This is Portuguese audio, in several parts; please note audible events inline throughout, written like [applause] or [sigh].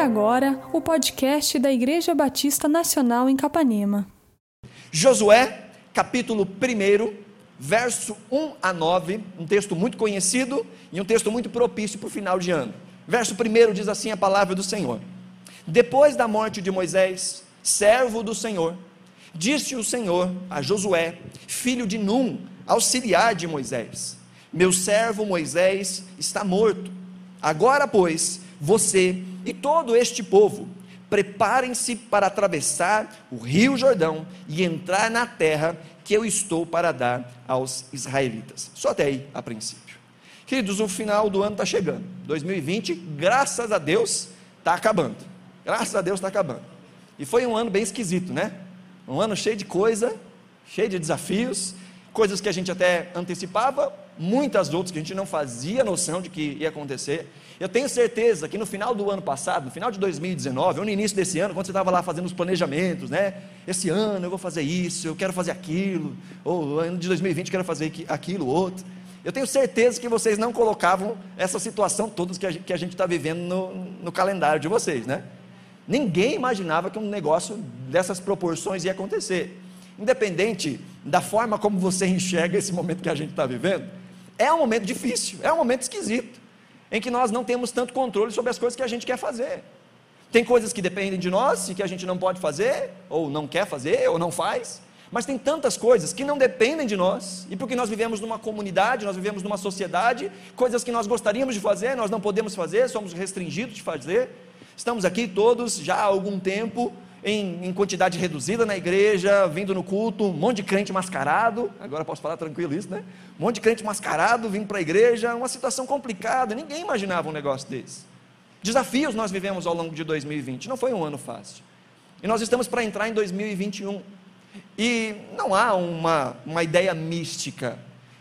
agora o podcast da Igreja Batista Nacional em Capanema. Josué, capítulo 1, verso 1 a 9, um texto muito conhecido e um texto muito propício para o final de ano. Verso 1 diz assim a palavra do Senhor: Depois da morte de Moisés, servo do Senhor, disse o Senhor a Josué, filho de Num, auxiliar de Moisés: Meu servo Moisés está morto. Agora, pois, você e todo este povo, preparem-se para atravessar o rio Jordão e entrar na terra que eu estou para dar aos israelitas. Só até aí, a princípio. Queridos, o final do ano está chegando. 2020, graças a Deus, está acabando. Graças a Deus está acabando. E foi um ano bem esquisito, né? Um ano cheio de coisa, cheio de desafios, coisas que a gente até antecipava, muitas outras que a gente não fazia noção de que ia acontecer. Eu tenho certeza que no final do ano passado, no final de 2019, ou no início desse ano, quando você estava lá fazendo os planejamentos, né? Esse ano eu vou fazer isso, eu quero fazer aquilo, ou ano de 2020 eu quero fazer aquilo, outro. Eu tenho certeza que vocês não colocavam essa situação toda que a gente está vivendo no, no calendário de vocês, né? Ninguém imaginava que um negócio dessas proporções ia acontecer. Independente da forma como você enxerga esse momento que a gente está vivendo, é um momento difícil, é um momento esquisito, em que nós não temos tanto controle sobre as coisas que a gente quer fazer. Tem coisas que dependem de nós e que a gente não pode fazer, ou não quer fazer, ou não faz. Mas tem tantas coisas que não dependem de nós, e porque nós vivemos numa comunidade, nós vivemos numa sociedade, coisas que nós gostaríamos de fazer, nós não podemos fazer, somos restringidos de fazer. Estamos aqui todos já há algum tempo, em, em, quantidade reduzida na igreja, vindo no culto, um monte de crente mascarado, agora posso falar tranquilo isso, né? Um monte de crente mascarado vindo para a igreja, uma situação complicada, ninguém imaginava um negócio desse. Desafios nós vivemos ao longo de 2020, não foi um ano fácil. E nós estamos para entrar em 2021. E não há uma, uma ideia mística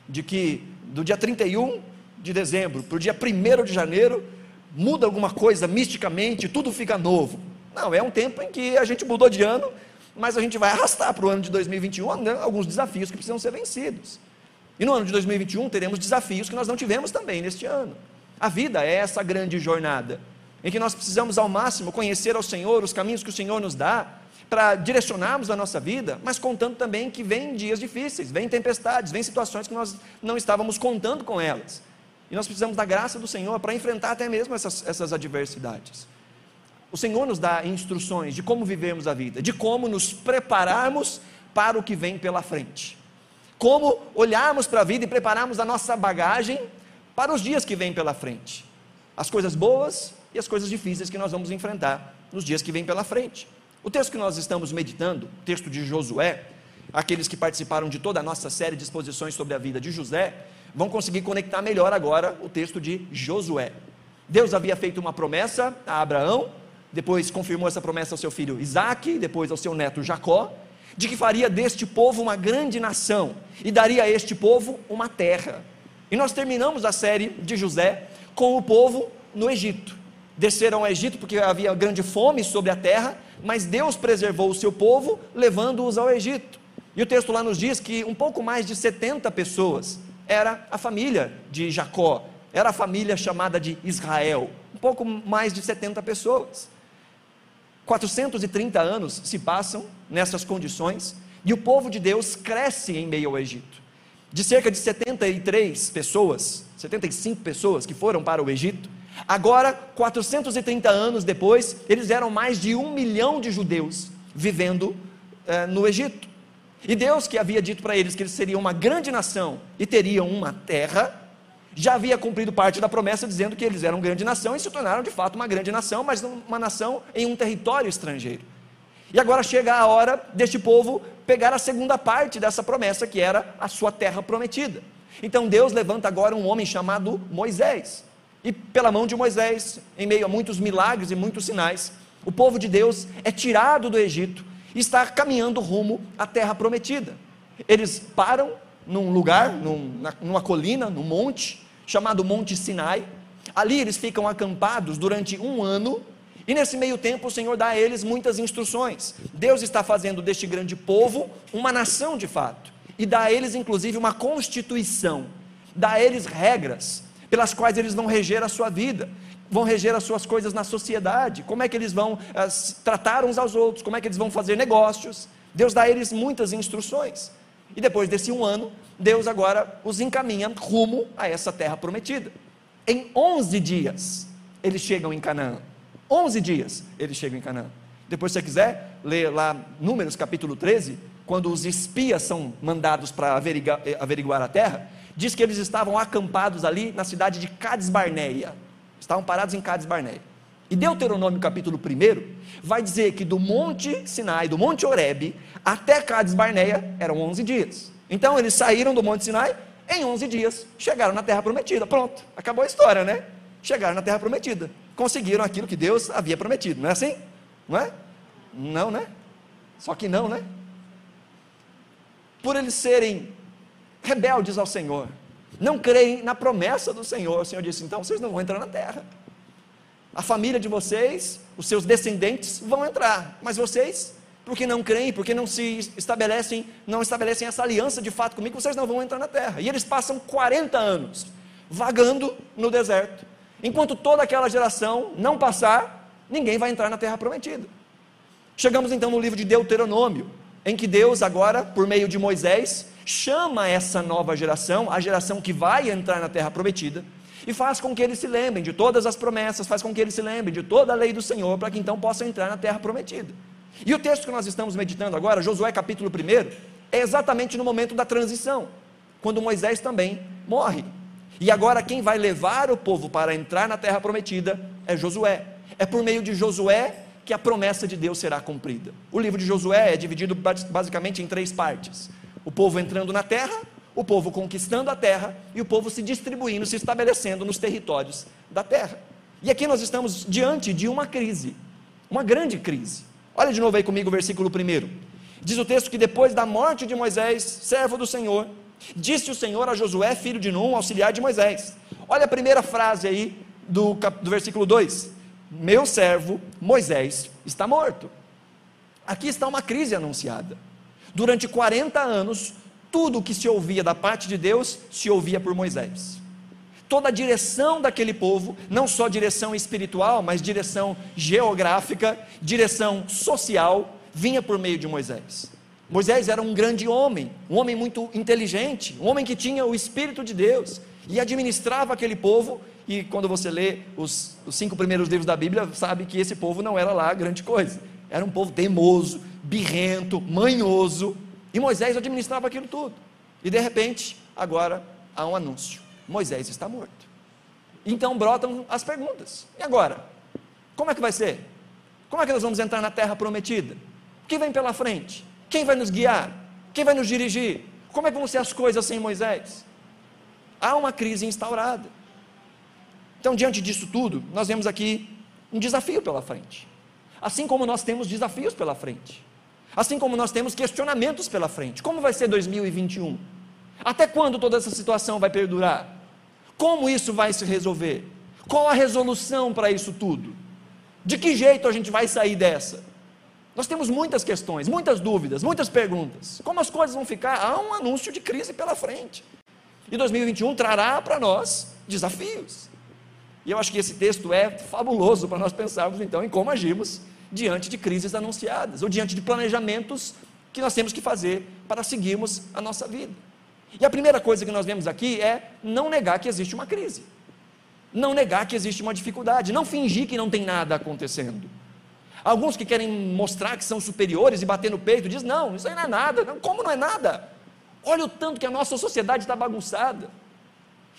de que do dia 31 de dezembro para o dia 1 de janeiro muda alguma coisa misticamente, tudo fica novo. Não, é um tempo em que a gente mudou de ano, mas a gente vai arrastar para o ano de 2021 né, alguns desafios que precisam ser vencidos. E no ano de 2021 teremos desafios que nós não tivemos também neste ano. A vida é essa grande jornada, em que nós precisamos ao máximo conhecer ao Senhor, os caminhos que o Senhor nos dá, para direcionarmos a nossa vida, mas contando também que vem dias difíceis, vem tempestades, vem situações que nós não estávamos contando com elas. E nós precisamos da graça do Senhor para enfrentar até mesmo essas, essas adversidades. O Senhor nos dá instruções de como vivemos a vida, de como nos prepararmos para o que vem pela frente. Como olharmos para a vida e prepararmos a nossa bagagem para os dias que vêm pela frente. As coisas boas e as coisas difíceis que nós vamos enfrentar nos dias que vêm pela frente. O texto que nós estamos meditando, o texto de Josué, aqueles que participaram de toda a nossa série de exposições sobre a vida de José, vão conseguir conectar melhor agora o texto de Josué. Deus havia feito uma promessa a Abraão, depois confirmou essa promessa ao seu filho Isaque, depois ao seu neto Jacó, de que faria deste povo uma grande nação e daria a este povo uma terra. E nós terminamos a série de José com o povo no Egito. Desceram ao Egito porque havia grande fome sobre a terra mas Deus preservou o seu povo, levando-os ao Egito. E o texto lá nos diz que um pouco mais de 70 pessoas era a família de Jacó, era a família chamada de Israel. Um pouco mais de 70 pessoas. 430 anos se passam nessas condições e o povo de Deus cresce em meio ao Egito. De cerca de 73 pessoas, 75 pessoas que foram para o Egito, Agora, 430 anos depois, eles eram mais de um milhão de judeus vivendo eh, no Egito. E Deus, que havia dito para eles que eles seriam uma grande nação e teriam uma terra, já havia cumprido parte da promessa dizendo que eles eram grande nação e se tornaram de fato uma grande nação, mas uma nação em um território estrangeiro. E agora chega a hora deste povo pegar a segunda parte dessa promessa, que era a sua terra prometida. Então Deus levanta agora um homem chamado Moisés. E pela mão de Moisés, em meio a muitos milagres e muitos sinais, o povo de Deus é tirado do Egito e está caminhando rumo à terra prometida. Eles param num lugar, num, numa colina, num monte, chamado Monte Sinai. Ali eles ficam acampados durante um ano, e nesse meio tempo o Senhor dá a eles muitas instruções. Deus está fazendo deste grande povo uma nação de fato, e dá a eles inclusive uma constituição, dá a eles regras, pelas quais eles vão reger a sua vida. vão reger as suas coisas na sociedade, como é que eles vão uh, tratar uns aos outros, como é que eles vão fazer negócios. Deus dá a eles muitas instruções. E depois desse um ano, Deus agora os encaminha rumo a essa terra prometida. Em 11 dias, eles chegam em Canaã. 11 dias eles chegam em Canaã. Depois, se você quiser, ler lá Números capítulo 13, quando os espias são mandados para averiguar, eh, averiguar a terra, diz que eles estavam acampados ali na cidade de Cades Barneia. Estavam parados em Cades Barneia. E Deuteronômio capítulo 1 vai dizer que do Monte Sinai, do Monte Oreb, até Cades Barneia eram 11 dias. Então eles saíram do Monte Sinai em 11 dias, chegaram na terra prometida. Pronto, acabou a história, né? Chegaram na terra prometida. Conseguiram aquilo que Deus havia prometido, não é assim? Não é? Não, né? Só que não, né? Por eles serem rebeldes ao Senhor, não creem na promessa do Senhor, o Senhor disse: então vocês não vão entrar na terra. A família de vocês, os seus descendentes vão entrar, mas vocês, porque não creem, porque não se estabelecem, não estabelecem essa aliança de fato comigo, vocês não vão entrar na terra. E eles passam 40 anos vagando no deserto. Enquanto toda aquela geração não passar, ninguém vai entrar na terra prometida. Chegamos então no livro de Deuteronômio, em que Deus agora, por meio de Moisés, chama essa nova geração, a geração que vai entrar na terra prometida, e faz com que eles se lembrem de todas as promessas, faz com que eles se lembrem de toda a lei do Senhor, para que então possam entrar na terra prometida. E o texto que nós estamos meditando agora, Josué capítulo 1, é exatamente no momento da transição, quando Moisés também morre. E agora quem vai levar o povo para entrar na terra prometida é Josué. É por meio de Josué que a promessa de Deus será cumprida. O livro de Josué é dividido basicamente em três partes: o povo entrando na terra, o povo conquistando a terra e o povo se distribuindo, se estabelecendo nos territórios da terra. E aqui nós estamos diante de uma crise, uma grande crise. Olha de novo aí comigo o versículo 1. Diz o texto que depois da morte de Moisés, servo do Senhor, disse o Senhor a Josué, filho de Num, auxiliar de Moisés. Olha a primeira frase aí do, do versículo 2: Meu servo Moisés está morto. Aqui está uma crise anunciada. Durante 40 anos, tudo o que se ouvia da parte de Deus se ouvia por Moisés. Toda a direção daquele povo, não só direção espiritual, mas direção geográfica, direção social, vinha por meio de Moisés. Moisés era um grande homem, um homem muito inteligente, um homem que tinha o Espírito de Deus e administrava aquele povo. E quando você lê os, os cinco primeiros livros da Bíblia, sabe que esse povo não era lá grande coisa. Era um povo teimoso, birrento, manhoso, e Moisés administrava aquilo tudo. E de repente, agora há um anúncio: Moisés está morto. Então brotam as perguntas: e agora? Como é que vai ser? Como é que nós vamos entrar na terra prometida? O que vem pela frente? Quem vai nos guiar? Quem vai nos dirigir? Como é que vão ser as coisas sem Moisés? Há uma crise instaurada. Então, diante disso tudo, nós vemos aqui um desafio pela frente. Assim como nós temos desafios pela frente. Assim como nós temos questionamentos pela frente. Como vai ser 2021? Até quando toda essa situação vai perdurar? Como isso vai se resolver? Qual a resolução para isso tudo? De que jeito a gente vai sair dessa? Nós temos muitas questões, muitas dúvidas, muitas perguntas. Como as coisas vão ficar? Há um anúncio de crise pela frente. E 2021 trará para nós desafios. E eu acho que esse texto é fabuloso para nós pensarmos então em como agimos diante de crises anunciadas, ou diante de planejamentos que nós temos que fazer para seguirmos a nossa vida. E a primeira coisa que nós vemos aqui é não negar que existe uma crise, não negar que existe uma dificuldade, não fingir que não tem nada acontecendo. Alguns que querem mostrar que são superiores e bater no peito, dizem: não, isso aí não é nada. Como não é nada? Olha o tanto que a nossa sociedade está bagunçada.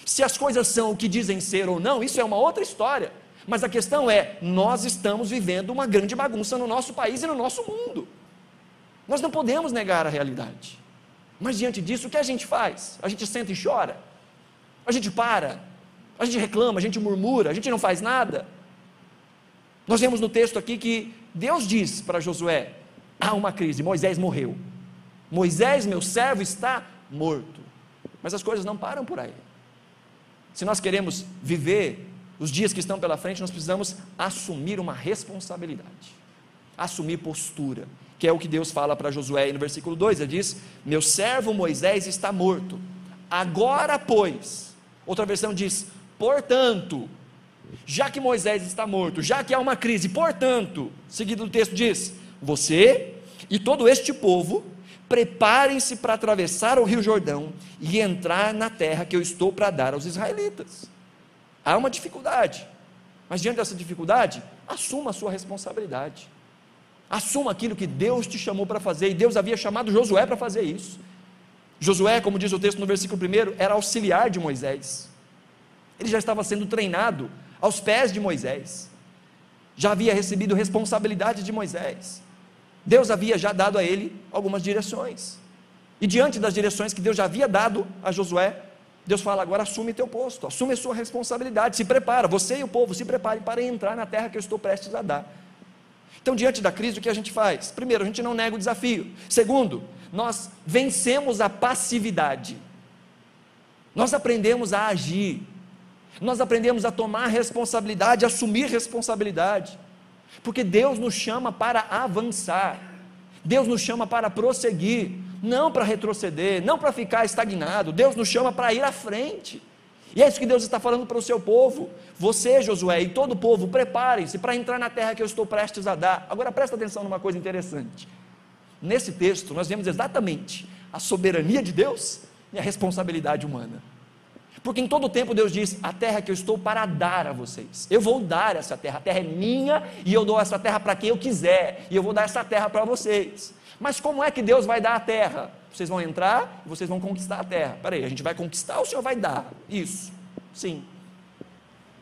Se as coisas são o que dizem ser ou não, isso é uma outra história. Mas a questão é: nós estamos vivendo uma grande bagunça no nosso país e no nosso mundo. Nós não podemos negar a realidade. Mas diante disso, o que a gente faz? A gente senta e chora? A gente para? A gente reclama? A gente murmura? A gente não faz nada? Nós vemos no texto aqui que Deus diz para Josué: há uma crise, Moisés morreu. Moisés, meu servo, está morto. Mas as coisas não param por aí. Se nós queremos viver os dias que estão pela frente, nós precisamos assumir uma responsabilidade, assumir postura, que é o que Deus fala para Josué no versículo 2. Ele diz: Meu servo Moisés está morto, agora, pois. Outra versão diz: Portanto, já que Moisés está morto, já que há uma crise, portanto, seguido do texto diz: você e todo este povo preparem-se para atravessar o Rio Jordão e entrar na terra que eu estou para dar aos israelitas. Há uma dificuldade, mas diante dessa dificuldade, assuma a sua responsabilidade. Assuma aquilo que Deus te chamou para fazer, e Deus havia chamado Josué para fazer isso. Josué, como diz o texto no versículo 1, era auxiliar de Moisés. Ele já estava sendo treinado aos pés de Moisés. Já havia recebido responsabilidade de Moisés. Deus havia já dado a ele algumas direções. E diante das direções que Deus já havia dado a Josué, Deus fala: agora assume teu posto, assume a sua responsabilidade, se prepara, você e o povo se preparem para entrar na terra que eu estou prestes a dar. Então, diante da crise, o que a gente faz? Primeiro, a gente não nega o desafio. Segundo, nós vencemos a passividade. Nós aprendemos a agir. Nós aprendemos a tomar responsabilidade, assumir responsabilidade. Porque Deus nos chama para avançar. Deus nos chama para prosseguir, não para retroceder, não para ficar estagnado. Deus nos chama para ir à frente. E é isso que Deus está falando para o seu povo. Você, Josué, e todo o povo, preparem-se para entrar na terra que eu estou prestes a dar. Agora presta atenção numa coisa interessante. Nesse texto, nós vemos exatamente a soberania de Deus e a responsabilidade humana. Porque em todo o tempo Deus diz: A terra que eu estou para dar a vocês. Eu vou dar essa terra. A terra é minha e eu dou essa terra para quem eu quiser. E eu vou dar essa terra para vocês. Mas como é que Deus vai dar a terra? Vocês vão entrar vocês vão conquistar a terra. Peraí, a gente vai conquistar ou o Senhor vai dar? Isso. Sim.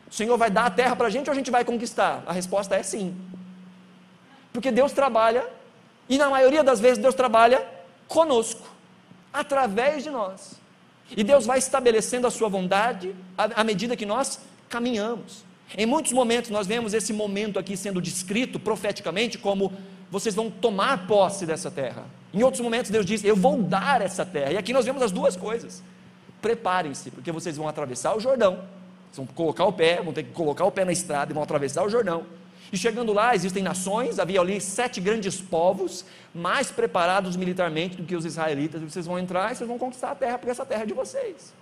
O Senhor vai dar a terra para a gente ou a gente vai conquistar? A resposta é sim. Porque Deus trabalha, e na maioria das vezes Deus trabalha conosco, através de nós. E Deus vai estabelecendo a sua vontade à medida que nós caminhamos. Em muitos momentos nós vemos esse momento aqui sendo descrito profeticamente como vocês vão tomar posse dessa terra. Em outros momentos Deus diz: Eu vou dar essa terra. E aqui nós vemos as duas coisas. Preparem-se, porque vocês vão atravessar o Jordão. Vocês vão colocar o pé, vão ter que colocar o pé na estrada e vão atravessar o Jordão. E chegando lá, existem nações, havia ali sete grandes povos, mais preparados militarmente do que os israelitas. Vocês vão entrar e vocês vão conquistar a terra, porque essa terra é de vocês.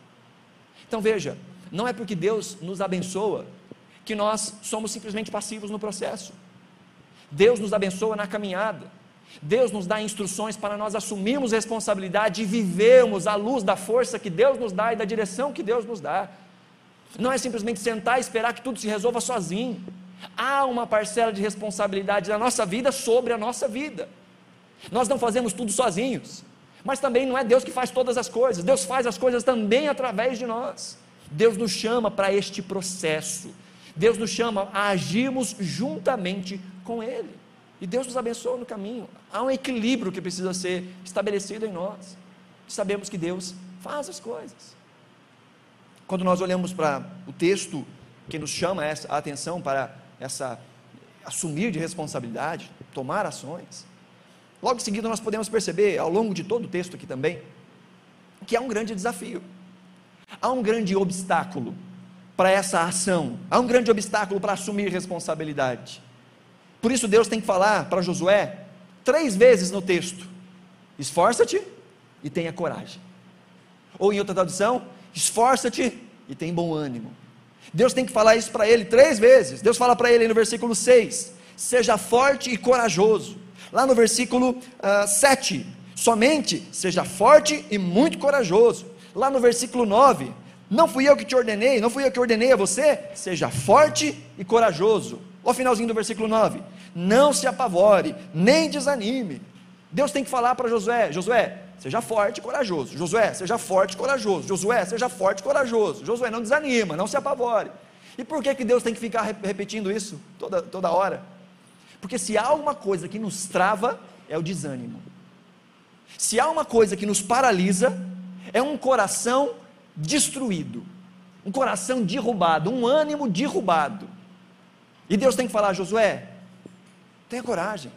Então veja, não é porque Deus nos abençoa que nós somos simplesmente passivos no processo. Deus nos abençoa na caminhada. Deus nos dá instruções para nós assumirmos responsabilidade e vivermos à luz da força que Deus nos dá e da direção que Deus nos dá. Não é simplesmente sentar e esperar que tudo se resolva sozinho. Há uma parcela de responsabilidade da nossa vida sobre a nossa vida. Nós não fazemos tudo sozinhos, mas também não é Deus que faz todas as coisas, Deus faz as coisas também através de nós. Deus nos chama para este processo, Deus nos chama a agirmos juntamente com Ele. E Deus nos abençoa no caminho. Há um equilíbrio que precisa ser estabelecido em nós. Sabemos que Deus faz as coisas. Quando nós olhamos para o texto que nos chama a atenção para essa assumir de responsabilidade, tomar ações. Logo em seguida nós podemos perceber ao longo de todo o texto aqui também que há um grande desafio. Há um grande obstáculo para essa ação. Há um grande obstáculo para assumir responsabilidade. Por isso Deus tem que falar para Josué três vezes no texto: esforça-te e tenha coragem. Ou em outra tradução, esforça-te e tenha bom ânimo. Deus tem que falar isso para ele três vezes. Deus fala para ele no versículo 6: seja forte e corajoso. Lá no versículo uh, ah, 7, somente seja forte e muito corajoso. Lá no versículo 9, não fui eu que te ordenei, não fui eu que ordenei a você, seja forte e corajoso. Olha o finalzinho do versículo 9: não se apavore, nem desanime. Deus tem que falar para Josué: Josué, seja forte e corajoso. Josué, seja forte e corajoso. Josué, seja forte e corajoso. Josué, não desanima, não se apavore. E por que, que Deus tem que ficar repetindo isso toda, toda hora? Porque se há uma coisa que nos trava, é o desânimo. Se há uma coisa que nos paralisa, é um coração destruído, um coração derrubado, um ânimo derrubado. E Deus tem que falar, Josué, tenha coragem,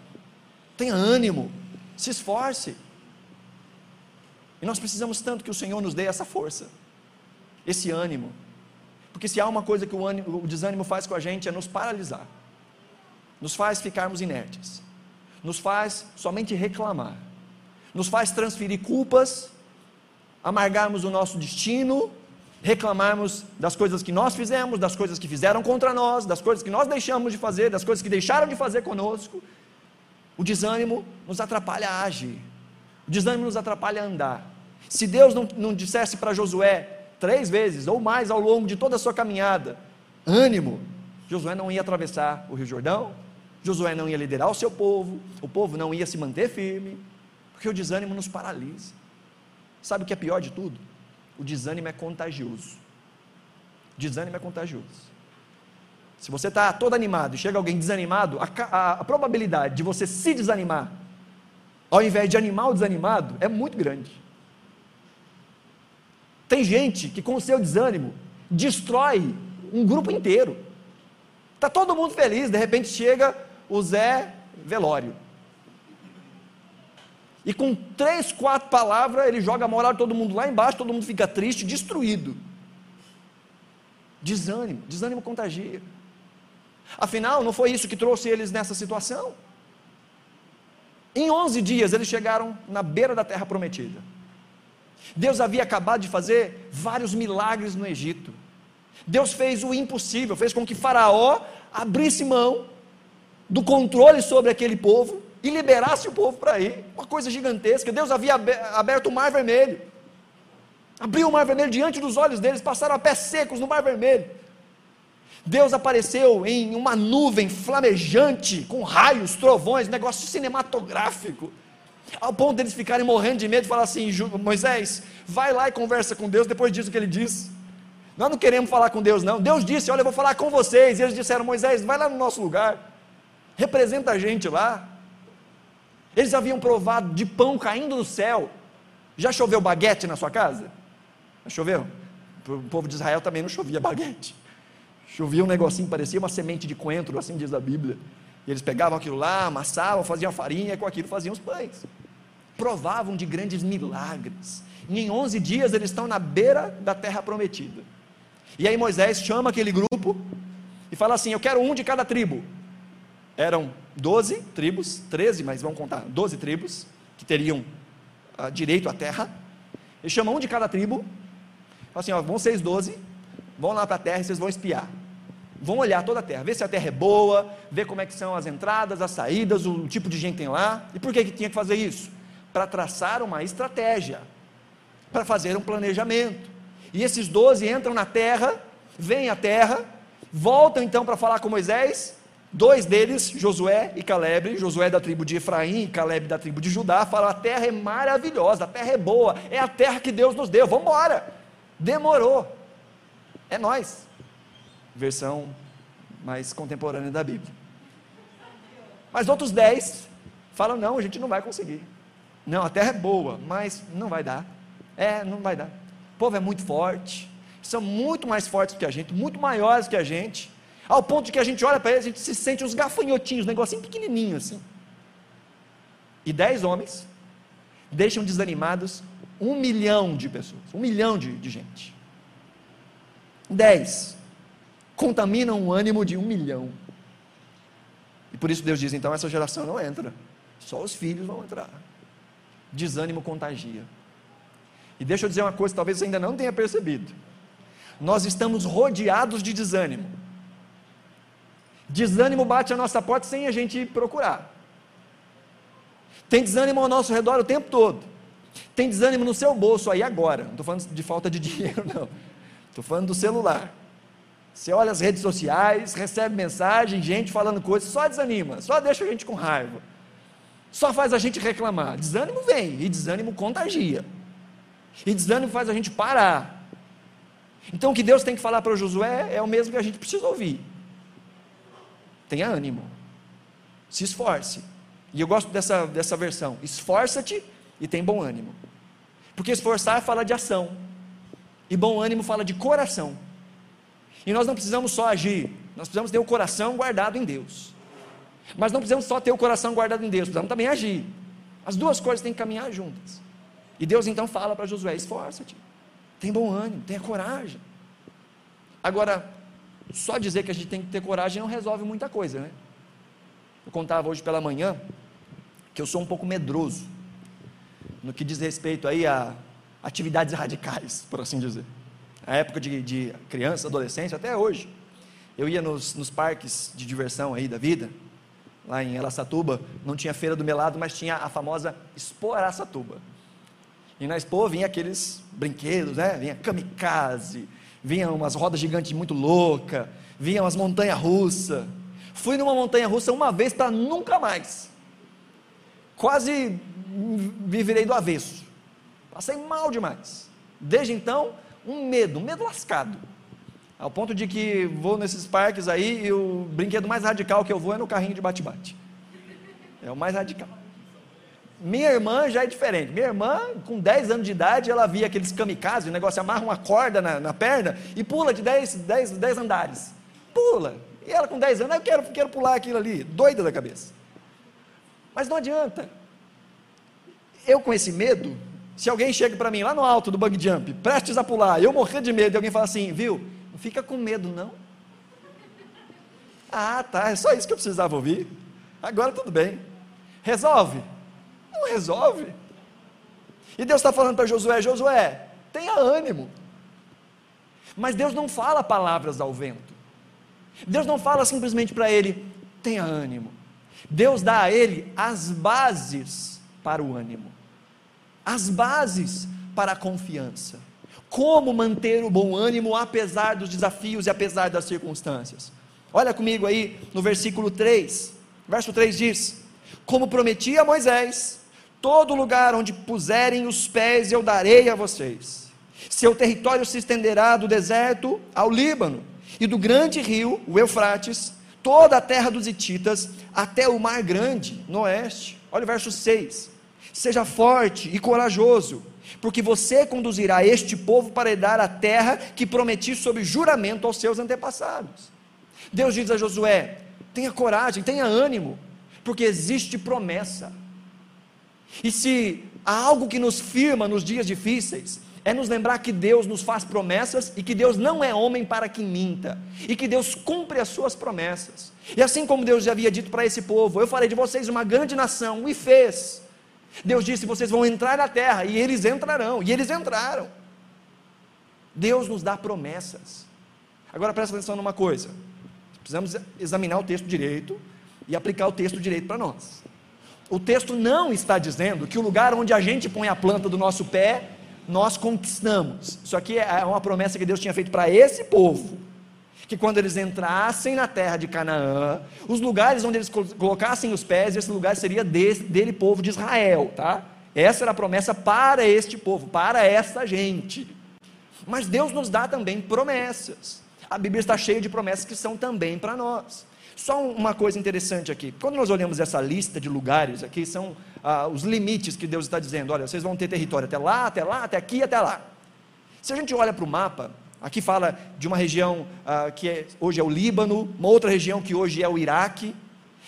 tenha ânimo, se esforce. E nós precisamos tanto que o Senhor nos dê essa força, esse ânimo. Porque se há uma coisa que o, ânimo, o desânimo faz com a gente é nos paralisar, nos faz ficarmos inertes, nos faz somente reclamar, nos faz transferir culpas, amargarmos o nosso destino reclamarmos das coisas que nós fizemos, das coisas que fizeram contra nós, das coisas que nós deixamos de fazer, das coisas que deixaram de fazer conosco. O desânimo nos atrapalha a agir, o desânimo nos atrapalha a andar. Se Deus não, não dissesse para Josué três vezes ou mais ao longo de toda a sua caminhada, ânimo, Josué não ia atravessar o Rio Jordão, Josué não ia liderar o seu povo, o povo não ia se manter firme, porque o desânimo nos paralisa. Sabe o que é pior de tudo? O desânimo é contagioso. Desânimo é contagioso. Se você está todo animado e chega alguém desanimado, a, a, a, probabilidade de você se desanimar, ao invés de animar o desanimado, é muito grande. Tem gente que, com o seu desânimo, destrói um grupo inteiro. Está todo mundo feliz, de repente chega o Zé Velório. E com três, quatro palavras, ele joga a moral de todo mundo lá embaixo, todo mundo fica triste, destruído. Desânimo, desânimo contagia. Afinal, não foi isso que trouxe eles nessa situação? Em 11 dias eles chegaram na beira da terra prometida. Deus havia acabado de fazer vários milagres no Egito. Deus fez o impossível, fez com que Faraó abrisse mão do controle sobre aquele povo e liberasse o povo para ir. Uma coisa gigantesca. Deus havia aberto o mar vermelho. Abriu o mar vermelho diante dos olhos deles, passaram a pés secos no mar vermelho. Deus apareceu em uma nuvem flamejante, com raios, trovões, negócio cinematográfico. Ao ponto deles ficarem morrendo de medo e falar assim: Moisés, vai lá e conversa com Deus depois disso que ele disse. Nós não queremos falar com Deus, não. Deus disse: Olha, eu vou falar com vocês. E eles disseram: Moisés, vai lá no nosso lugar, representa a gente lá. Eles haviam provado de pão caindo do céu. Já choveu baguete na sua casa? Já choveu? O povo de Israel também não chovia baguete. Chovia um negocinho, parecia uma semente de coentro, assim diz a Bíblia. E eles pegavam aquilo lá, amassavam, faziam farinha, e com aquilo faziam os pães. Provavam de grandes milagres. E em 11 dias eles estão na beira da terra prometida. E aí Moisés chama aquele grupo e fala assim: Eu quero um de cada tribo. Eram 12 tribos, 13, mas vamos contar, 12 tribos que teriam uh, direito à terra. Ele chama um de cada tribo. Fala assim: ó, vão vocês 12, vão lá para a terra e vocês vão espiar vão olhar toda a terra, ver se a terra é boa, ver como é que são as entradas, as saídas, o tipo de gente que tem lá. E por que, que tinha que fazer isso? Para traçar uma estratégia, para fazer um planejamento. E esses doze entram na terra, veem a terra, voltam então para falar com Moisés. Dois deles, Josué e Caleb, Josué da tribo de Efraim e Caleb da tribo de Judá, falam: a terra é maravilhosa, a terra é boa, é a terra que Deus nos deu, vamos embora. Demorou, é nós versão mais contemporânea da Bíblia. Mas outros dez falam: não, a gente não vai conseguir. Não, a terra é boa, mas não vai dar. É, não vai dar. O povo é muito forte, são muito mais fortes que a gente, muito maiores que a gente, ao ponto de que a gente olha para eles, a gente se sente uns gafanhotinhos, um negocinho pequenininho assim. E dez homens deixam desanimados um milhão de pessoas, um milhão de, de gente. Dez contaminam o ânimo de um milhão. E por isso Deus diz: então essa geração não entra, só os filhos vão entrar. Desânimo contagia. E deixa eu dizer uma coisa, talvez você ainda não tenha percebido. Nós estamos rodeados de desânimo. Desânimo bate a nossa porta sem a gente procurar. Tem desânimo ao nosso redor o tempo todo. Tem desânimo no seu bolso aí agora. Não estou falando de falta de [laughs] dinheiro, não. Estou falando do celular. Você olha as redes sociais, recebe mensagem, gente falando coisas, só desanima, só deixa a gente com raiva. Só faz a gente reclamar. Desânimo vem, e desânimo contagia. E desânimo faz a gente parar. Então o que Deus tem que falar para Josué é o mesmo que a gente precisa ouvir. Tenha ânimo. Se esforce. E eu gosto dessa, dessa versão. Esforça-te e tem bom ânimo. Porque esforçar fala de ação. E bom ânimo fala de coração. E nós não precisamos só agir, nós precisamos ter o coração guardado em Deus. Mas não precisamos só ter o coração guardado em Deus, precisamos também agir. As duas coisas têm que caminhar juntas. E Deus então fala para Josué: esforça-te, tem bom ânimo, tenha coragem. Agora, só dizer que a gente tem que ter coragem não resolve muita coisa, né? Eu contava hoje pela manhã que eu sou um pouco medroso no que diz respeito aí a atividades [laughs] radicais, por assim dizer. a época de, de criança, adolescência, até hoje. Eu ia nos, nos parques de diversão aí da vida, lá em Araçatuba, não tinha feira do melado, mas tinha a famosa Expo Araçatuba. E na Expo vinha aqueles brinquedos, né? Vinha kamikaze, vinha umas rodas gigantes muito louca, vinha umas montanhas russas. Fui numa montanha russa uma vez para nunca mais. Quase me virei do avesso. Passei mal demais. Desde então, um medo, um medo lascado. Ao ponto de que vou nesses parques aí e o brinquedo mais radical que eu vou é no carrinho de bate-bate. É o mais radical. Minha irmã já é diferente. Minha irmã, com 10 anos de idade, ela via aqueles kamikaze, o negócio amarra uma corda na, na perna e pula de 10, 10, 10 andares. Pula. E ela com 10 anos, eu quero, quero pular aquilo ali, doida da cabeça. Mas não adianta. Eu com esse medo, se alguém chega para mim lá no alto do bug jump, prestes a pular, eu morrer de medo, e alguém fala assim, viu, fica com medo, não. Ah, tá, é só isso que eu precisava ouvir. Agora tudo bem. Resolve? Não resolve. E Deus está falando para Josué: Josué, tenha ânimo. Mas Deus não fala palavras ao vento. Deus não fala simplesmente para ele: tenha ânimo. Deus dá a ele as bases para o ânimo, as bases para a confiança como manter o bom ânimo apesar dos desafios e apesar das circunstâncias. Olha comigo aí no versículo 3. Verso 3 diz: Como prometi a Moisés, todo lugar onde puserem os pés eu darei a vocês. Seu território se estenderá do deserto ao Líbano, e do grande rio, o Eufrates, toda a terra dos Hititas, até o mar grande, no oeste. Olha o verso 6. Seja forte e corajoso, porque você conduzirá este povo para dar a terra que prometi sob juramento aos seus antepassados. Deus diz a Josué: tenha coragem, tenha ânimo, porque existe promessa. E se há algo que nos firma nos dias difíceis, é nos lembrar que Deus nos faz promessas e que Deus não é homem para que minta, e que Deus cumpre as suas promessas. E assim como Deus já havia dito para esse povo: Eu farei de vocês uma grande nação, e fez. Deus disse: vocês vão entrar na terra, e eles entrarão, e eles entraram. Deus nos dá promessas. Agora presta atenção numa coisa: precisamos examinar o texto direito e aplicar o texto direito para nós. O texto não está dizendo que o lugar onde a gente põe a planta do nosso pé, nós conquistamos. Isso aqui é uma promessa que Deus tinha feito para esse povo que quando eles entrassem na terra de Canaã, os lugares onde eles colocassem os pés, esse lugar seria desse, dele, povo de Israel, tá? Essa era a promessa para este povo, para essa gente. Mas Deus nos dá também promessas. A Bíblia está cheia de promessas que são também para nós. Só uma coisa interessante aqui. Quando nós olhamos essa lista de lugares aqui, são ah, os limites que Deus está dizendo: olha, vocês vão ter território até lá, até lá, até aqui, até lá. Se a gente olha para o mapa, Aqui fala de uma região ah, que é, hoje é o Líbano, uma outra região que hoje é o Iraque.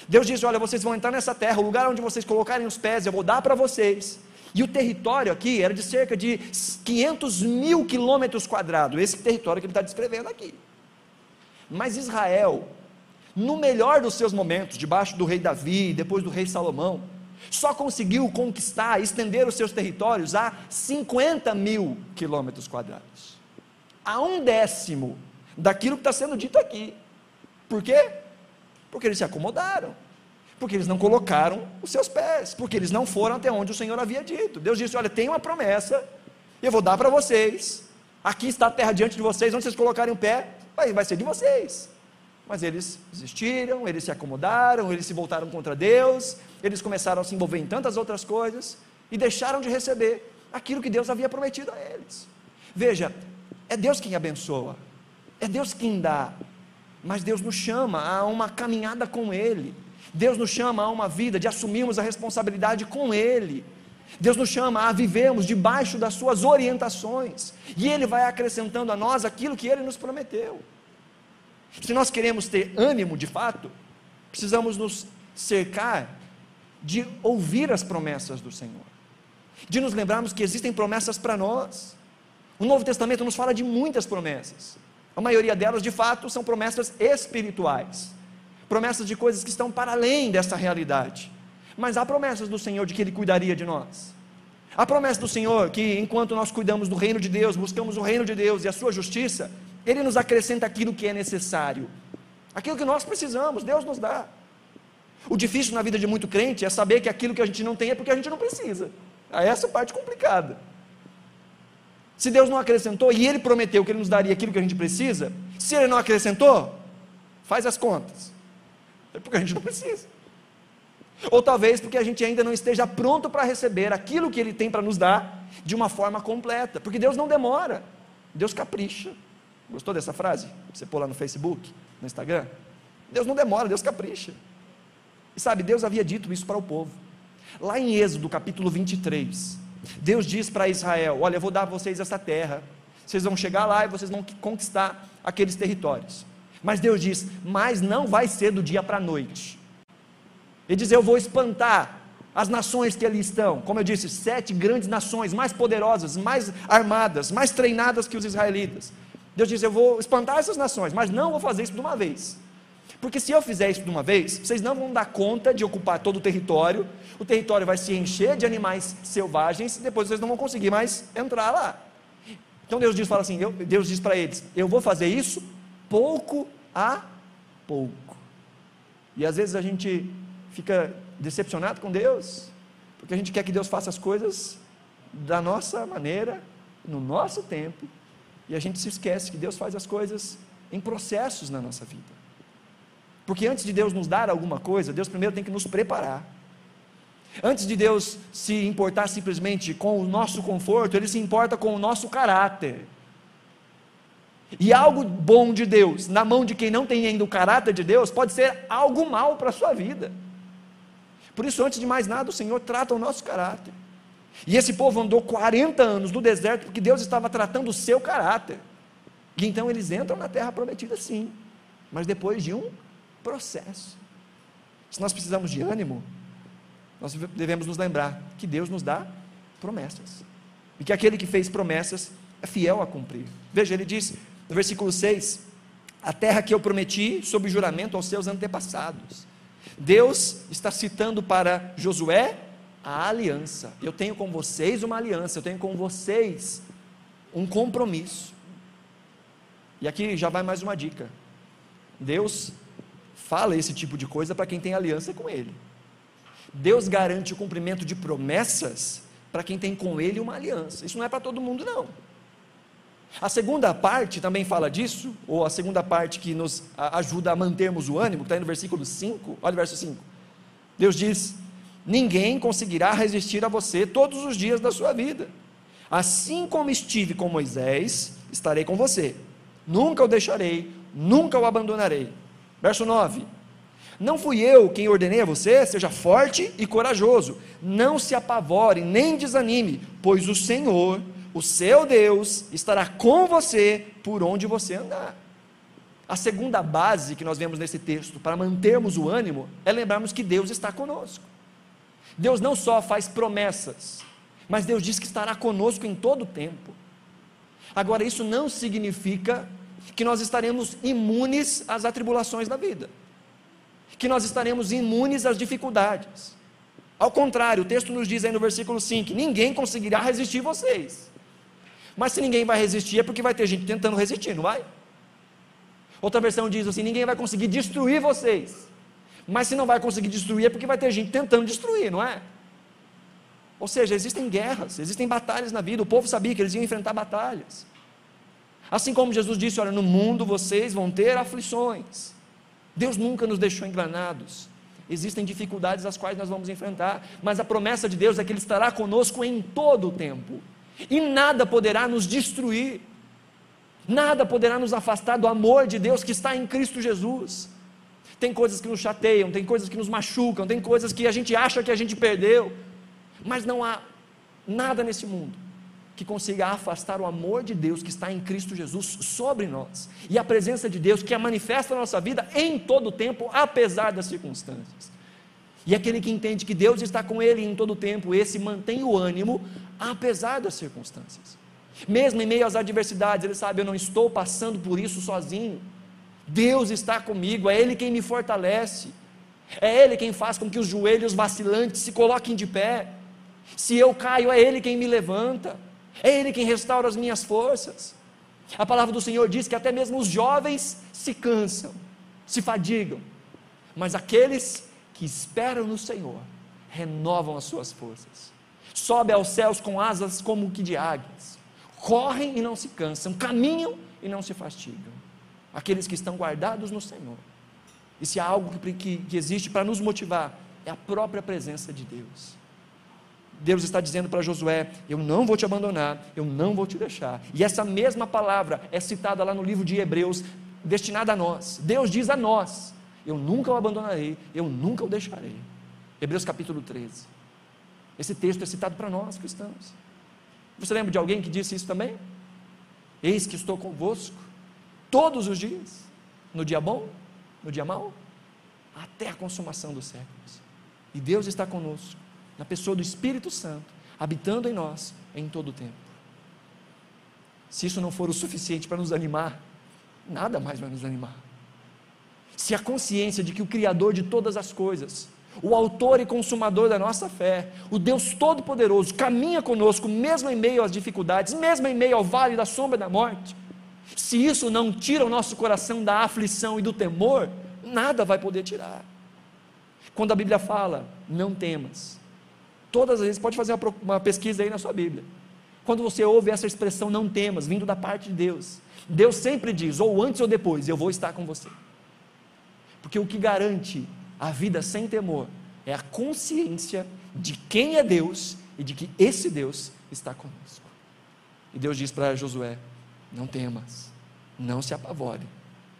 Deus disse: Olha, vocês vão entrar nessa terra, o lugar onde vocês colocarem os pés, eu vou dar para vocês. E o território aqui era de cerca de 500 mil quilômetros quadrados, esse território que ele está descrevendo aqui. Mas Israel, no melhor dos seus momentos, debaixo do rei Davi, depois do rei Salomão, só conseguiu conquistar, estender os seus territórios a 50 mil quilômetros quadrados a um décimo daquilo que está sendo dito aqui. Por quê? Porque eles se acomodaram. Porque eles não colocaram os seus pés. Porque eles não foram até onde o Senhor havia dito. Deus disse: Olha, tem uma promessa, eu vou dar para vocês. Aqui está a terra diante de vocês, onde vocês colocarem o pé, vai, vai ser de vocês. Mas eles desistiram, eles se acomodaram, eles se voltaram contra Deus, eles começaram a se envolver em tantas outras coisas e deixaram de receber aquilo que Deus havia prometido a eles. Veja, é Deus quem abençoa, é Deus quem dá, mas Deus nos chama a uma caminhada com Ele, Deus nos chama a uma vida de assumirmos a responsabilidade com Ele. Deus nos chama a vivermos debaixo das suas orientações, e Ele vai acrescentando a nós aquilo que Ele nos prometeu. Se nós queremos ter ânimo de fato, precisamos nos cercar de ouvir as promessas do Senhor, de nos lembrarmos que existem promessas para nós, o Novo Testamento nos fala de muitas promessas. A maioria delas, de fato, são promessas espirituais. Promessas de coisas que estão para além dessa realidade. Mas há promessas do Senhor de que Ele cuidaria de nós. A promessa do Senhor que enquanto nós cuidamos do reino de Deus, buscamos o reino de Deus e a sua justiça, ele nos acrescenta aquilo que é necessário. Aquilo que nós precisamos, Deus nos dá. O difícil na vida de muito crente é saber que aquilo que a gente não tem é porque a gente não precisa. É essa parte complicada. Se Deus não acrescentou e Ele prometeu que Ele nos daria aquilo que a gente precisa, se Ele não acrescentou, faz as contas. É porque a gente não precisa. Ou talvez porque a gente ainda não esteja pronto para receber aquilo que Ele tem para nos dar de uma forma completa. Porque Deus não demora, Deus capricha. Gostou dessa frase? Você pôr lá no Facebook, no Instagram? Deus não demora, Deus capricha. E sabe, Deus havia dito isso para o povo. Lá em Êxodo capítulo 23, Deus diz para Israel: Olha, eu vou dar a vocês essa terra. Vocês vão chegar lá e vocês vão conquistar aqueles territórios. Mas Deus diz: Mas não vai ser do dia para a noite. Ele diz: Eu vou espantar as nações que ali estão. Como eu disse, sete grandes nações, mais poderosas, mais armadas, mais treinadas que os israelitas. Deus diz: Eu vou espantar essas nações, mas não vou fazer isso de uma vez. Porque se eu fizer isso de uma vez, vocês não vão dar conta de ocupar todo o território, o território vai se encher de animais selvagens, e depois vocês não vão conseguir mais entrar lá. Então Deus diz, fala assim, eu, Deus diz para eles, eu vou fazer isso pouco a pouco. E às vezes a gente fica decepcionado com Deus, porque a gente quer que Deus faça as coisas da nossa maneira, no nosso tempo, e a gente se esquece que Deus faz as coisas em processos na nossa vida. Porque antes de Deus nos dar alguma coisa, Deus primeiro tem que nos preparar. Antes de Deus se importar simplesmente com o nosso conforto, Ele se importa com o nosso caráter. E algo bom de Deus, na mão de quem não tem ainda o caráter de Deus, pode ser algo mal para a sua vida. Por isso, antes de mais nada, o Senhor trata o nosso caráter. E esse povo andou 40 anos no deserto porque Deus estava tratando o seu caráter. E então eles entram na terra prometida, sim, mas depois de um processo. Se nós precisamos de ânimo, nós devemos nos lembrar que Deus nos dá promessas. E que aquele que fez promessas é fiel a cumprir. Veja, ele diz no versículo 6: A terra que eu prometi sob juramento aos seus antepassados. Deus está citando para Josué a aliança. Eu tenho com vocês uma aliança, eu tenho com vocês um compromisso. E aqui já vai mais uma dica. Deus fala esse tipo de coisa para quem tem aliança com Ele. Deus garante o cumprimento de promessas para quem tem com Ele uma aliança. Isso não é para todo mundo, não. A segunda parte também fala disso, ou a segunda parte que nos ajuda a mantermos o ânimo, que está aí no versículo 5, olha o verso 5. Deus diz: Ninguém conseguirá resistir a você todos os dias da sua vida. Assim como estive com Moisés, estarei com você. Nunca o deixarei, nunca o abandonarei. Verso 9: Não fui eu quem ordenei a você, seja forte e corajoso, não se apavore, nem desanime, pois o Senhor, o seu Deus, estará com você por onde você andar. A segunda base que nós vemos nesse texto para mantermos o ânimo é lembrarmos que Deus está conosco. Deus não só faz promessas, mas Deus diz que estará conosco em todo o tempo. Agora, isso não significa que nós estaremos imunes às atribulações da vida, que nós estaremos imunes às dificuldades. Ao contrário, o texto nos diz aí no versículo 5: ninguém conseguirá resistir vocês. Mas se ninguém vai resistir, é porque vai ter gente tentando resistir, não vai? Outra versão diz assim: ninguém vai conseguir destruir vocês. Mas se não vai conseguir destruir, é porque vai ter gente tentando destruir, não é? Ou seja, existem guerras, existem batalhas na vida. O povo sabia que eles iam enfrentar batalhas. Assim como Jesus disse: Olha, no mundo vocês vão ter aflições. Deus nunca nos deixou enganados. Existem dificuldades as quais nós vamos enfrentar, mas a promessa de Deus é que Ele estará conosco em todo o tempo, e nada poderá nos destruir, nada poderá nos afastar do amor de Deus que está em Cristo Jesus. Tem coisas que nos chateiam, tem coisas que nos machucam, tem coisas que a gente acha que a gente perdeu, mas não há nada nesse mundo que consiga afastar o amor de Deus que está em Cristo Jesus sobre nós e a presença de Deus que é manifesta na nossa vida em todo o tempo, apesar das circunstâncias. E aquele que entende que Deus está com ele em todo o tempo, esse mantém o ânimo apesar das circunstâncias. Mesmo em meio às adversidades, ele sabe, eu não estou passando por isso sozinho. Deus está comigo, é Ele quem me fortalece, é Ele quem faz com que os joelhos vacilantes se coloquem de pé. Se eu caio, é Ele quem me levanta, é Ele quem restaura as minhas forças. A palavra do Senhor diz que até mesmo os jovens se cansam, se fadigam, mas aqueles que esperam no Senhor renovam as suas forças. Sobe aos céus com asas como que de águias, correm e não se cansam, caminham e não se fastigam. Aqueles que estão guardados no Senhor. E se há algo que, que, que existe para nos motivar, é a própria presença de Deus. Deus está dizendo para Josué: Eu não vou te abandonar, eu não vou te deixar. E essa mesma palavra é citada lá no livro de Hebreus, destinada a nós. Deus diz a nós: Eu nunca o abandonarei, eu nunca o deixarei. Hebreus capítulo 13. Esse texto é citado para nós cristãos. Você lembra de alguém que disse isso também? Eis que estou convosco todos os dias, no dia bom, no dia mau, até a consumação dos séculos. E Deus está conosco na pessoa do Espírito Santo, habitando em nós em todo o tempo. Se isso não for o suficiente para nos animar, nada mais vai nos animar. Se a consciência de que o Criador de todas as coisas, o Autor e Consumador da nossa fé, o Deus Todo-Poderoso, caminha conosco, mesmo em meio às dificuldades, mesmo em meio ao vale da sombra da morte, se isso não tira o nosso coração da aflição e do temor, nada vai poder tirar. Quando a Bíblia fala, não temas, Todas as vezes, pode fazer uma, pesquisa aí na sua Bíblia. Quando você ouve essa expressão não temas, vindo da parte de Deus, Deus sempre diz, ou antes ou depois, eu vou estar com você. Porque o que garante a vida sem temor é a consciência de quem é Deus e de que esse Deus está conosco. E Deus diz para Josué: Não temas, não se apavore,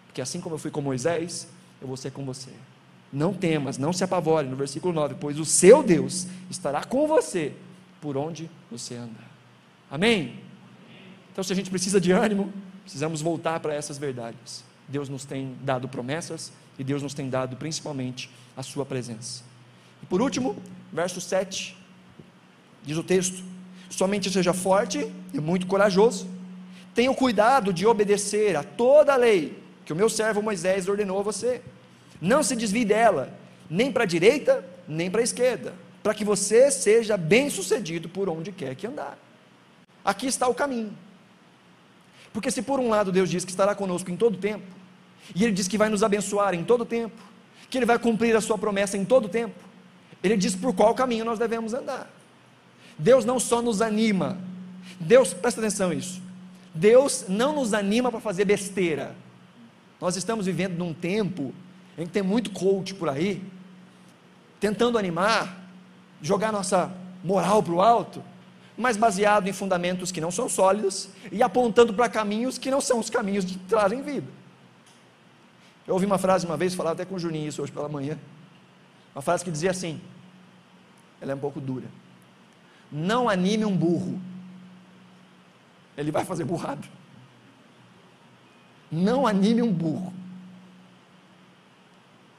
porque assim como eu fui com Moisés, eu vou ser com você. Não temas, não se apavore, no versículo 9, pois o seu Deus estará com você por onde você andar. Amém? Então, se a gente precisa de ânimo, precisamos voltar para essas verdades. Deus nos tem dado promessas e Deus nos tem dado principalmente a Sua presença. E por último, verso 7, diz o texto: Somente seja forte e muito corajoso, tenha o cuidado de obedecer a toda a lei que o meu servo Moisés ordenou a você não se desvie dela, nem para a direita, nem para a esquerda, para que você seja bem sucedido por onde quer que andar. Aqui está o caminho. Porque se por um lado Deus diz que estará conosco em todo tempo, e Ele diz que vai nos abençoar em todo tempo, que Ele vai cumprir a sua promessa em todo tempo, Ele diz por qual caminho nós devemos andar. Deus não só nos anima, Deus, presta atenção nisso, Deus não nos anima para fazer besteira. Nós estamos vivendo num tempo a gente tem muito coach por aí, tentando animar, jogar nossa moral para o alto, mas baseado em fundamentos que não são sólidos e apontando para caminhos que não são os caminhos que trazem vida. Eu ouvi uma frase uma vez, falava até com o Juninho isso hoje pela manhã, uma frase que dizia assim, ela é um pouco dura, não anime um burro, ele vai fazer burrado. Não anime um burro.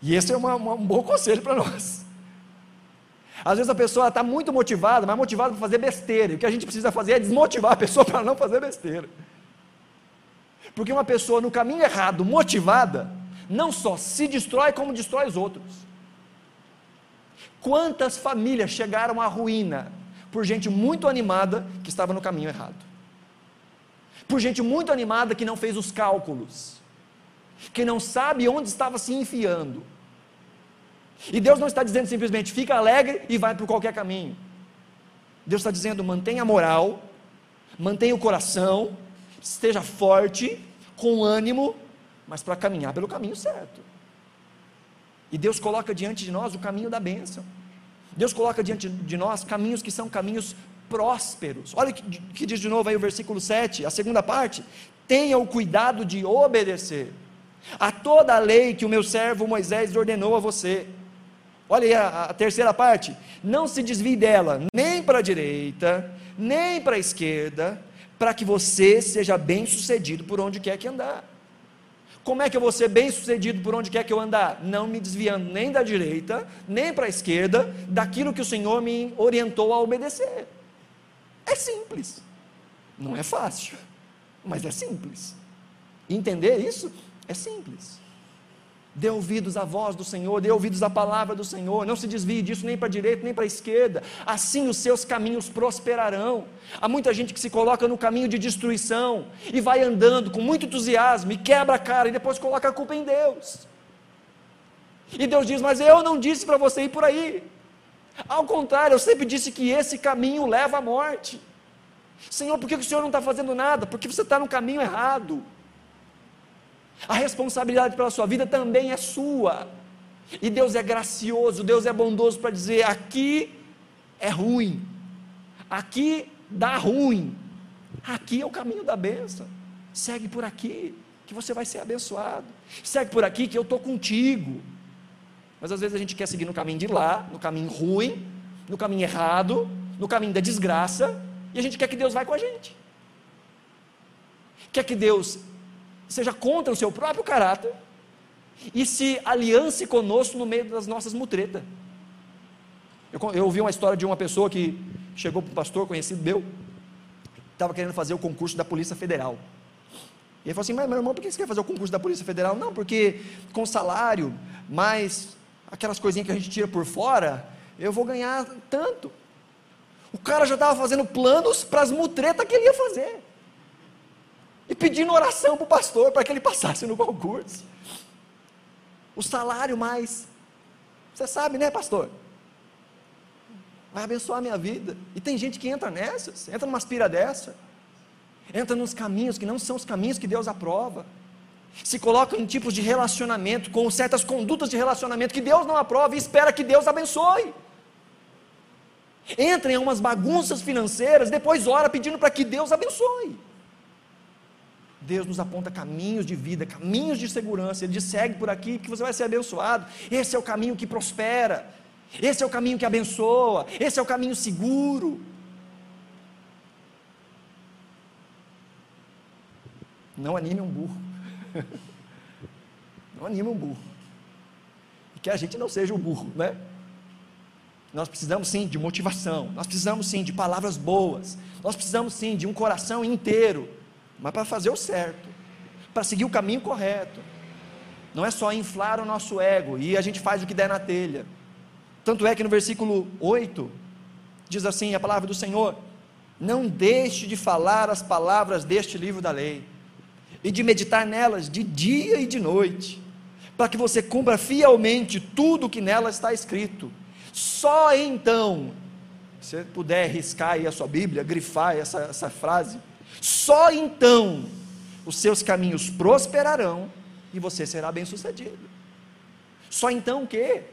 E esse é uma, uma, um bom conselho para nós. Às vezes a pessoa está muito motivada, mas motivada para fazer besteira. E o que a gente precisa fazer é desmotivar a pessoa [laughs] para não fazer besteira. Porque uma pessoa no caminho errado, motivada, não só se destrói, como destrói os outros. Quantas famílias chegaram à ruína por gente muito animada que estava no caminho errado? Por gente muito animada que não fez os cálculos, que não sabe onde estava se enfiando, e Deus não está dizendo simplesmente fica alegre e vai por qualquer caminho. Deus está dizendo mantenha a moral, mantenha o coração, esteja forte, com ânimo, mas para caminhar pelo caminho certo. E Deus coloca diante de nós o caminho da bênção. Deus coloca diante de nós caminhos que são caminhos prósperos. Olha o que, que diz de novo aí o versículo 7, a segunda parte. Tenha o cuidado de obedecer a toda a lei que o meu servo Moisés ordenou a você Olha aí a, a terceira parte. Não se desvie dela, nem para a direita, nem para a esquerda, para que você seja bem sucedido por onde quer que andar. Como é que eu vou ser bem sucedido por onde quer que eu andar? Não me desviando nem da direita, nem para a esquerda, daquilo que o Senhor me orientou a obedecer. É simples. Não é fácil, mas é simples. Entender isso é simples. Dê ouvidos à voz do Senhor, dê ouvidos à palavra do Senhor, não se desvie disso nem para a direita nem para a esquerda, assim os seus caminhos prosperarão. Há muita gente que se coloca no caminho de destruição e vai andando com muito entusiasmo e quebra a cara e depois coloca a culpa em Deus. E Deus diz: Mas eu não disse para você ir por aí. Ao contrário, eu sempre disse que esse caminho leva à morte. Senhor, por que o Senhor não está fazendo nada? Porque você está no caminho errado. A responsabilidade pela sua vida também é sua. E Deus é gracioso, Deus é bondoso para dizer: aqui é ruim, aqui dá ruim, aqui é o caminho da bênção. Segue por aqui, que você vai ser abençoado. Segue por aqui, que eu estou contigo. Mas às vezes a gente quer seguir no caminho de lá, no caminho ruim, no caminho errado, no caminho da desgraça, e a gente quer que Deus vá com a gente. Quer que Deus seja contra o seu próprio caráter e se aliance conosco no meio das nossas mutretas. Eu, eu ouvi uma história de uma pessoa que chegou para um pastor conhecido meu, estava querendo fazer o concurso da Polícia Federal. E ele falou assim: Mas meu irmão, por que você quer fazer o concurso da Polícia Federal? Não, porque com salário, mais aquelas coisinhas que a gente tira por fora, eu vou ganhar tanto. O cara já estava fazendo planos para as mutretas que ele ia fazer. E pedindo oração para o pastor para que ele passasse no concurso. O salário mais. Você sabe, né, pastor? Vai abençoar a minha vida. E tem gente que entra nessas, entra numa aspira dessa. Entra nos caminhos que não são os caminhos que Deus aprova se colocam em tipos de relacionamento, com certas condutas de relacionamento que Deus não aprova e espera que Deus abençoe. Entra em umas bagunças financeiras, depois ora pedindo para que Deus abençoe. Deus nos aponta caminhos de vida, caminhos de segurança. Ele diz: segue por aqui que você vai ser abençoado. Esse é o caminho que prospera. Esse é o caminho que abençoa. Esse é o caminho seguro. Não anime um burro. [laughs] Não anima um burro. E que a gente não seja um burro, né? Nós precisamos sim de motivação, nós precisamos sim de palavras boas, nós precisamos sim de um coração inteiro, mas para fazer o certo, para seguir o caminho correto. Não é só inflar o nosso ego e a gente faz o que der na telha. Tanto é que no versículo 8 diz assim a palavra do Senhor: Não deixe de falar as palavras deste livro da lei e de meditar nelas de dia e de noite, para que você cumpra fielmente tudo o que nela está escrito. Só então, se você puder riscar aí a sua Bíblia, grifar essa, essa frase, só então os seus caminhos prosperarão e você será bem sucedido. Só então o quê?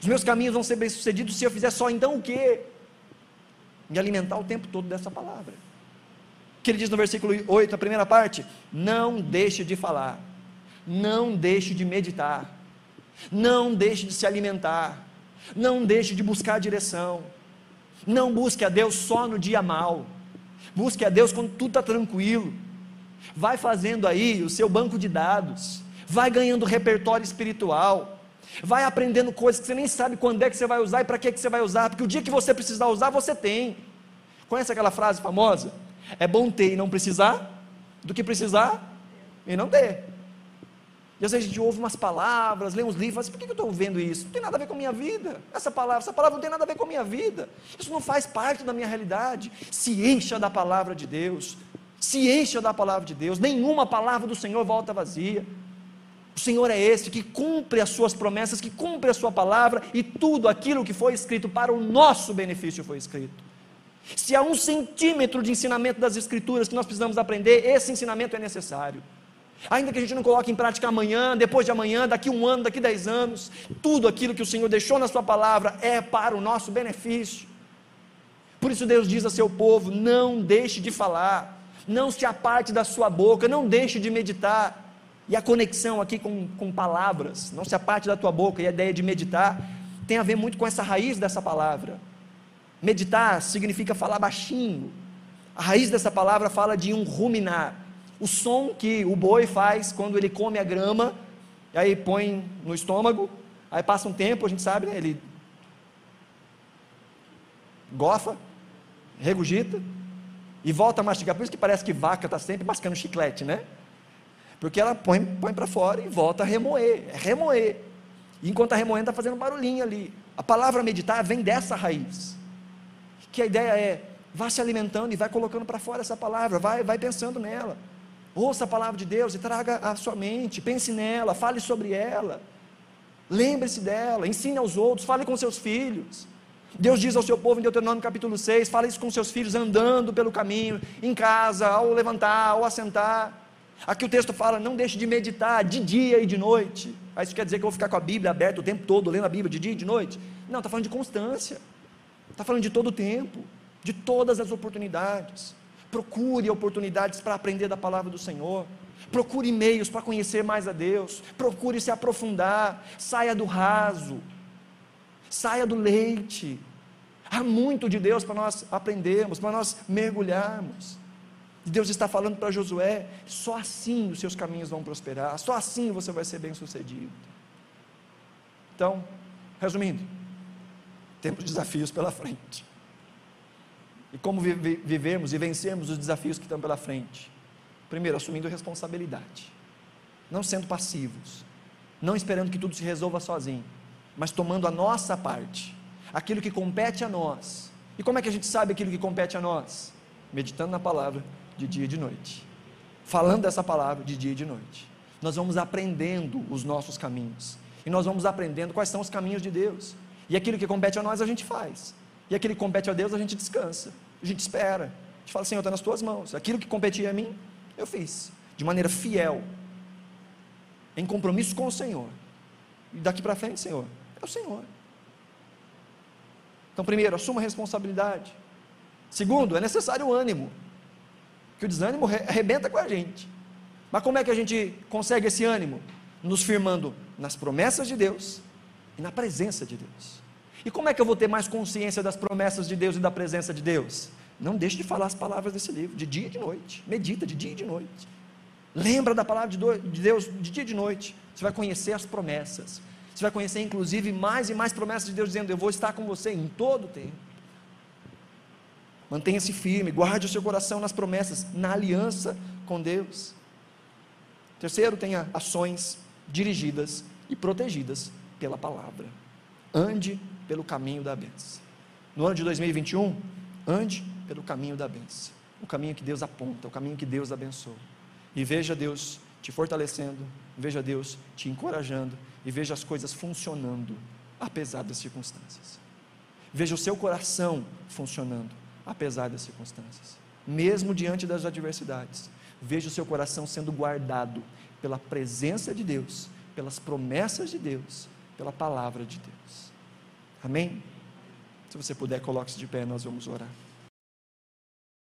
Os meus caminhos vão ser bem sucedidos se eu fizer só então o quê? Me alimentar o tempo todo dessa palavra que ele diz no versículo 8, a primeira parte: não deixe de falar, não deixe de meditar, não deixe de se alimentar, não deixe de buscar direção, não busque a Deus só no dia mal, busque a Deus quando tudo está tranquilo, vai fazendo aí o seu banco de dados, vai ganhando repertório espiritual, vai aprendendo coisas que você nem sabe quando é que você vai usar e para que, que você vai usar, porque o dia que você precisar usar, você tem. Conhece aquela frase famosa? É bom ter e não precisar, do que precisar e não ter. E às vezes a gente ouve umas palavras, lê uns livros, fala assim, por que eu estou ouvindo isso? Não tem nada a ver com a minha vida. Essa palavra, essa palavra não tem nada a ver com a minha vida. Isso não faz parte da minha realidade. Se encha da palavra de Deus. Se encha da palavra de Deus. Nenhuma palavra do Senhor volta vazia. O Senhor é esse que cumpre as suas promessas, que cumpre a sua palavra e tudo aquilo que foi escrito para o nosso benefício foi escrito. Se há um centímetro de ensinamento das Escrituras que nós precisamos aprender, esse ensinamento é necessário. Ainda que a gente não coloque em prática amanhã, depois de amanhã, daqui um ano, daqui dez anos, tudo aquilo que o Senhor deixou na Sua palavra é para o nosso benefício. Por isso Deus diz a seu povo: não deixe de falar, não se aparte da sua boca, não deixe de meditar. E a conexão aqui com, com palavras, não se aparte da tua boca, e a ideia de meditar tem a ver muito com essa raiz dessa palavra. Meditar significa falar baixinho. A raiz dessa palavra fala de um ruminar. O som que o boi faz quando ele come a grama, e aí põe no estômago, aí passa um tempo, a gente sabe, né, ele gofa, regurgita e volta a mastigar. Por isso que parece que vaca está sempre mascando chiclete, né? Porque ela põe, põe para fora e volta a remoer, é remoer. E enquanto está remoendo, está fazendo barulhinho ali. A palavra meditar vem dessa raiz. Que a ideia é, vá se alimentando e vai colocando para fora essa palavra, vai, vai pensando nela. Ouça a palavra de Deus e traga a sua mente, pense nela, fale sobre ela. Lembre-se dela, ensine aos outros, fale com seus filhos. Deus diz ao seu povo em Deuteronômio capítulo 6: fale isso com seus filhos andando pelo caminho, em casa, ao levantar, ao assentar. Aqui o texto fala: não deixe de meditar de dia e de noite. Isso quer dizer que eu vou ficar com a Bíblia aberta o tempo todo, lendo a Bíblia de dia e de noite? Não, está falando de constância, está falando de todo o tempo, de todas as oportunidades. Procure oportunidades para aprender da palavra do Senhor. Procure meios para conhecer mais a Deus. Procure se aprofundar. Saia do raso. Saia do leite. Há muito de Deus para nós aprendermos, para nós mergulharmos. Deus está falando para Josué: só assim os seus caminhos vão prosperar, só assim você vai ser bem sucedido. Então, resumindo, temos desafios pela frente. E como vivemos e vencermos os desafios que estão pela frente? Primeiro, assumindo responsabilidade, não sendo passivos, não esperando que tudo se resolva sozinho, mas tomando a nossa parte, aquilo que compete a nós. E como é que a gente sabe aquilo que compete a nós? Meditando na palavra de dia e de noite, falando dessa palavra de dia e de noite. Nós vamos aprendendo os nossos caminhos, e nós vamos aprendendo quais são os caminhos de Deus, e aquilo que compete a nós a gente faz. E aquilo que compete a Deus, a gente descansa, a gente espera. A gente fala, Senhor, está nas tuas mãos. Aquilo que competia a mim, eu fiz. De maneira fiel. Em compromisso com o Senhor. E daqui para frente, Senhor, é o Senhor. Então, primeiro, assuma a responsabilidade. Segundo, é necessário ânimo. Que o desânimo arrebenta com a gente. Mas como é que a gente consegue esse ânimo? Nos firmando nas promessas de Deus na presença de Deus. E como é que eu vou ter mais consciência das promessas de Deus e da presença de Deus? Não deixe de falar as palavras desse livro, de dia e de noite. Medita de dia e de noite. Lembra da palavra de Deus de dia e de noite. Você vai conhecer as promessas. Você vai conhecer, inclusive, mais e mais promessas de Deus, dizendo: Eu vou estar com você em todo o tempo. Mantenha-se firme, guarde o seu coração nas promessas, na aliança com Deus. Terceiro, tenha ações dirigidas e protegidas pela palavra. Ande pelo caminho da benção. No ano de 2021, ande pelo caminho da benção. O caminho que Deus aponta, o caminho que Deus abençoa. E veja Deus te fortalecendo, veja Deus te encorajando e veja as coisas funcionando, apesar das circunstâncias. Veja o seu coração funcionando, apesar das circunstâncias. Mesmo diante das adversidades, veja o seu coração sendo guardado pela presença de Deus, pelas promessas de Deus, pela palavra de Deus. Amém? Se você puder, coloque-se de pé, nós vamos orar.